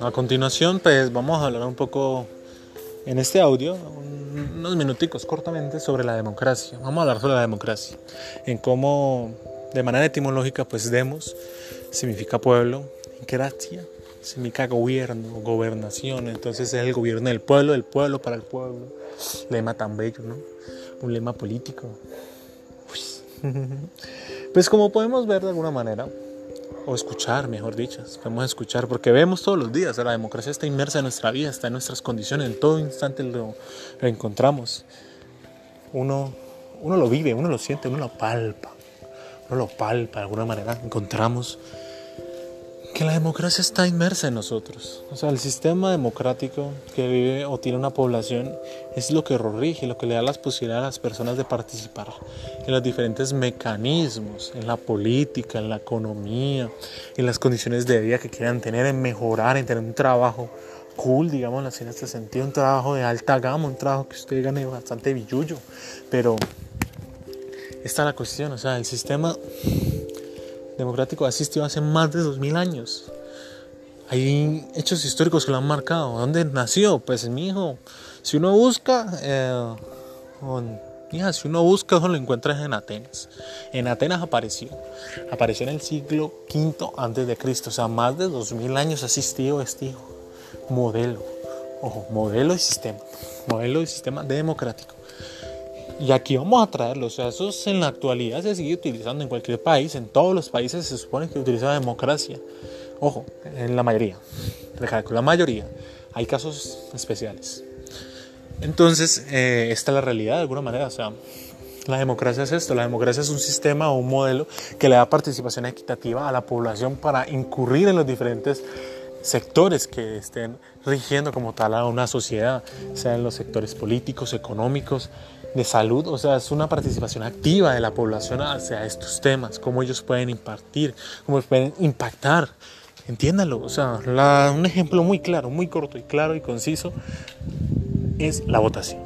a continuación pues vamos a hablar un poco en este audio, unos minuticos cortamente sobre la democracia. Vamos a hablar sobre la democracia, en cómo de manera etimológica pues demos significa pueblo, gracia significa gobierno, gobernación, entonces es el gobierno del pueblo, del pueblo para el pueblo. Lema tan bello, ¿no? Un lema político. Pues como podemos ver de alguna manera, o escuchar, mejor dicho, podemos escuchar, porque vemos todos los días, la democracia está inmersa en nuestra vida, está en nuestras condiciones, en todo instante lo, lo encontramos. Uno, uno lo vive, uno lo siente, uno lo palpa, uno lo palpa de alguna manera, encontramos que la democracia está inmersa en nosotros. O sea, el sistema democrático que vive o tiene una población es lo que rige, lo que le da las posibilidades a las personas de participar en los diferentes mecanismos, en la política, en la economía, en las condiciones de vida que quieran tener, en mejorar, en tener un trabajo cool, digamos así en este sentido, un trabajo de alta gama, un trabajo que usted gane bastante billullo. Pero esta es la cuestión, o sea, el sistema democrático ha hace más de 2000 años. Hay hechos históricos que lo han marcado. ¿Dónde nació? Pues mi hijo. Si uno busca, eh, si uno busca, lo encuentra en Atenas. En Atenas apareció. Apareció en el siglo V antes de Cristo. O sea, más de 2000 años ha existido este hijo. Modelo. Ojo, modelo y sistema. Modelo y sistema democrático. Y aquí vamos a traerlo, o sea, eso en la actualidad se sigue utilizando en cualquier país, en todos los países se supone que utiliza la democracia. Ojo, en la mayoría, recalco, la mayoría. Hay casos especiales. Entonces, eh, esta es la realidad de alguna manera, o sea, la democracia es esto, la democracia es un sistema o un modelo que le da participación equitativa a la población para incurrir en los diferentes sectores que estén rigiendo como tal a una sociedad, sean los sectores políticos, económicos, de salud, o sea, es una participación activa de la población hacia estos temas, cómo ellos pueden impartir, cómo pueden impactar. Entiéndalo, o sea, un ejemplo muy claro, muy corto y claro y conciso es la votación.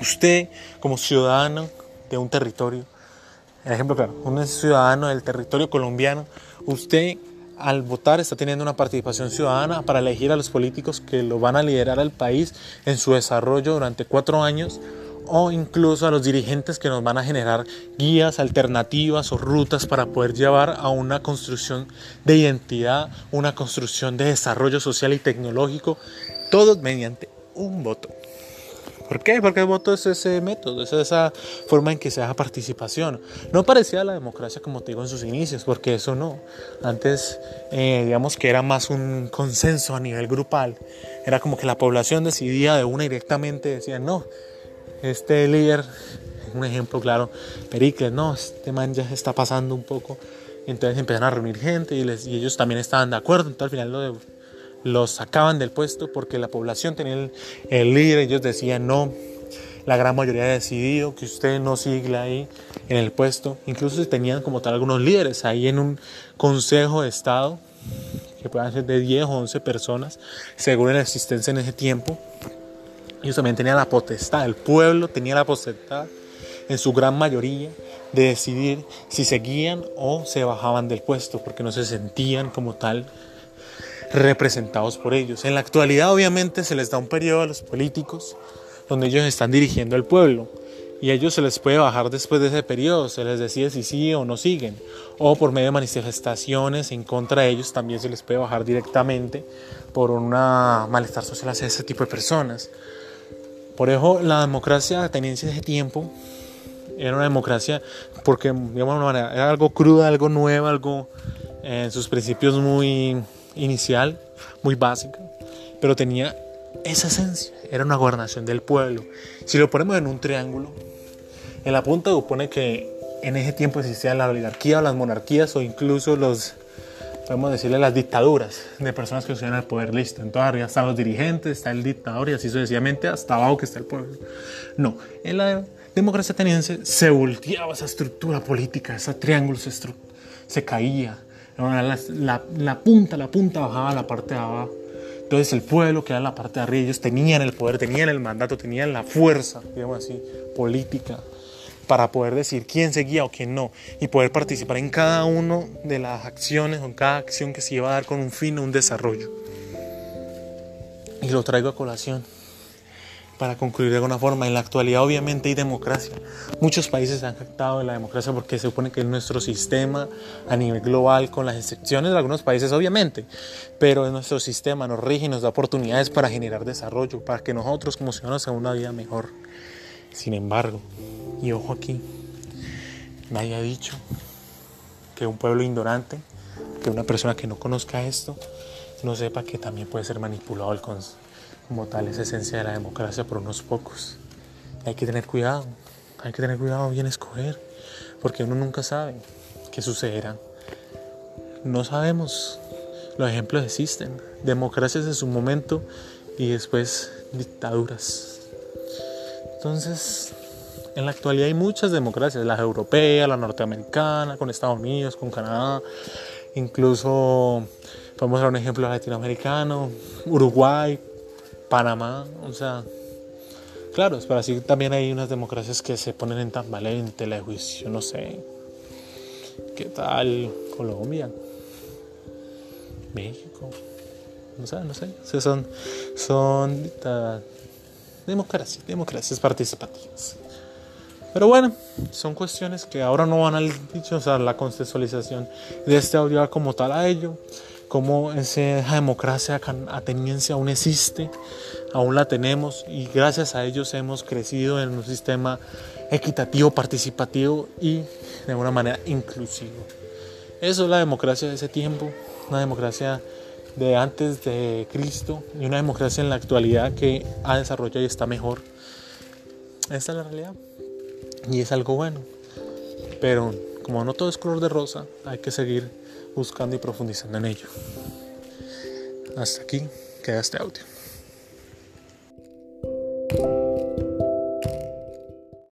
Usted, como ciudadano de un territorio, ejemplo claro, un ciudadano del territorio colombiano, usted al votar está teniendo una participación ciudadana para elegir a los políticos que lo van a liderar al país en su desarrollo durante cuatro años o incluso a los dirigentes que nos van a generar guías, alternativas o rutas para poder llevar a una construcción de identidad, una construcción de desarrollo social y tecnológico, todo mediante un voto. ¿Por qué? Porque el voto es ese método, es esa forma en que se haga participación. No parecía la democracia como te digo en sus inicios, porque eso no. Antes, eh, digamos que era más un consenso a nivel grupal. Era como que la población decidía de una directamente, decía, no, este líder, un ejemplo claro, Pericles, no, este man ya está pasando un poco. Entonces empezaron a reunir gente y, les, y ellos también estaban de acuerdo. Entonces al final lo los sacaban del puesto porque la población tenía el, el, líder. Ellos decían no, la gran mayoría ha decidido que usted no siga ahí en el puesto. Incluso tenían como tal algunos líderes ahí en un consejo de Estado que puedan ser de 10 o 11 personas según la existencia en ese tiempo ellos también tenían la potestad, el pueblo tenía la potestad en su gran mayoría de decidir si seguían o se bajaban del puesto porque no se sentían como tal representados por ellos. En la actualidad obviamente se les da un periodo a los políticos donde ellos están dirigiendo al pueblo y a ellos se les puede bajar después de ese periodo, se les decide si sí o no siguen, o por medio de manifestaciones en contra de ellos también se les puede bajar directamente por una malestar social hacia ese tipo de personas. Por eso la democracia tenencia de ese tiempo era una democracia porque digamos, era algo cruda, algo nuevo, algo en sus principios muy inicial, muy básica, pero tenía esa esencia, era una gobernación del pueblo. Si lo ponemos en un triángulo, en la punta supone que en ese tiempo existían la oligarquía o las monarquías o incluso los podemos decirle las dictaduras de personas que estuvieron al poder listo. Entonces arriba están los dirigentes, está el dictador y así sucesivamente hasta abajo que está el pueblo. No, en la democracia ateniense se volteaba esa estructura política, ese triángulo se, se caía. La, la, la, punta, la punta bajaba a la parte de abajo. Entonces el pueblo que era la parte de arriba, ellos tenían el poder, tenían el mandato, tenían la fuerza, digamos así, política para poder decir quién seguía o quién no y poder participar en cada una de las acciones o en cada acción que se iba a dar con un fin o un desarrollo. Y lo traigo a colación para concluir de alguna forma. En la actualidad obviamente hay democracia. Muchos países se han jactado de la democracia porque se supone que es nuestro sistema a nivel global, con las excepciones de algunos países obviamente, pero es nuestro sistema, nos rige y nos da oportunidades para generar desarrollo, para que nosotros como ciudadanos tengamos una vida mejor. Sin embargo, y ojo aquí, nadie ha dicho que un pueblo ignorante, que una persona que no conozca esto, no sepa que también puede ser manipulado el, como tal esa esencia de la democracia por unos pocos. Hay que tener cuidado, hay que tener cuidado bien escoger, porque uno nunca sabe qué sucederá. No sabemos, los ejemplos existen, democracias en su momento y después dictaduras. Entonces, en la actualidad hay muchas democracias, la europea, la norteamericana, con Estados Unidos, con Canadá, incluso podemos dar un ejemplo latinoamericano, Uruguay, Panamá, o sea, claro, pero así también hay unas democracias que se ponen en tan valente, la juicio, no sé. ¿Qué tal Colombia? México. No sé, no sé. O son, son democracias, democracias participativas. Pero bueno, son cuestiones que ahora no van al dicho, o sea, la contextualización de este audio como tal a ello cómo esa democracia ateniense aún existe, aún la tenemos y gracias a ellos hemos crecido en un sistema equitativo, participativo y de alguna manera inclusivo. Eso es la democracia de ese tiempo, una democracia de antes de Cristo y una democracia en la actualidad que ha desarrollado y está mejor. Esta es la realidad y es algo bueno. Pero como no todo es color de rosa, hay que seguir buscando y profundizando en ello. Hasta aquí queda este audio.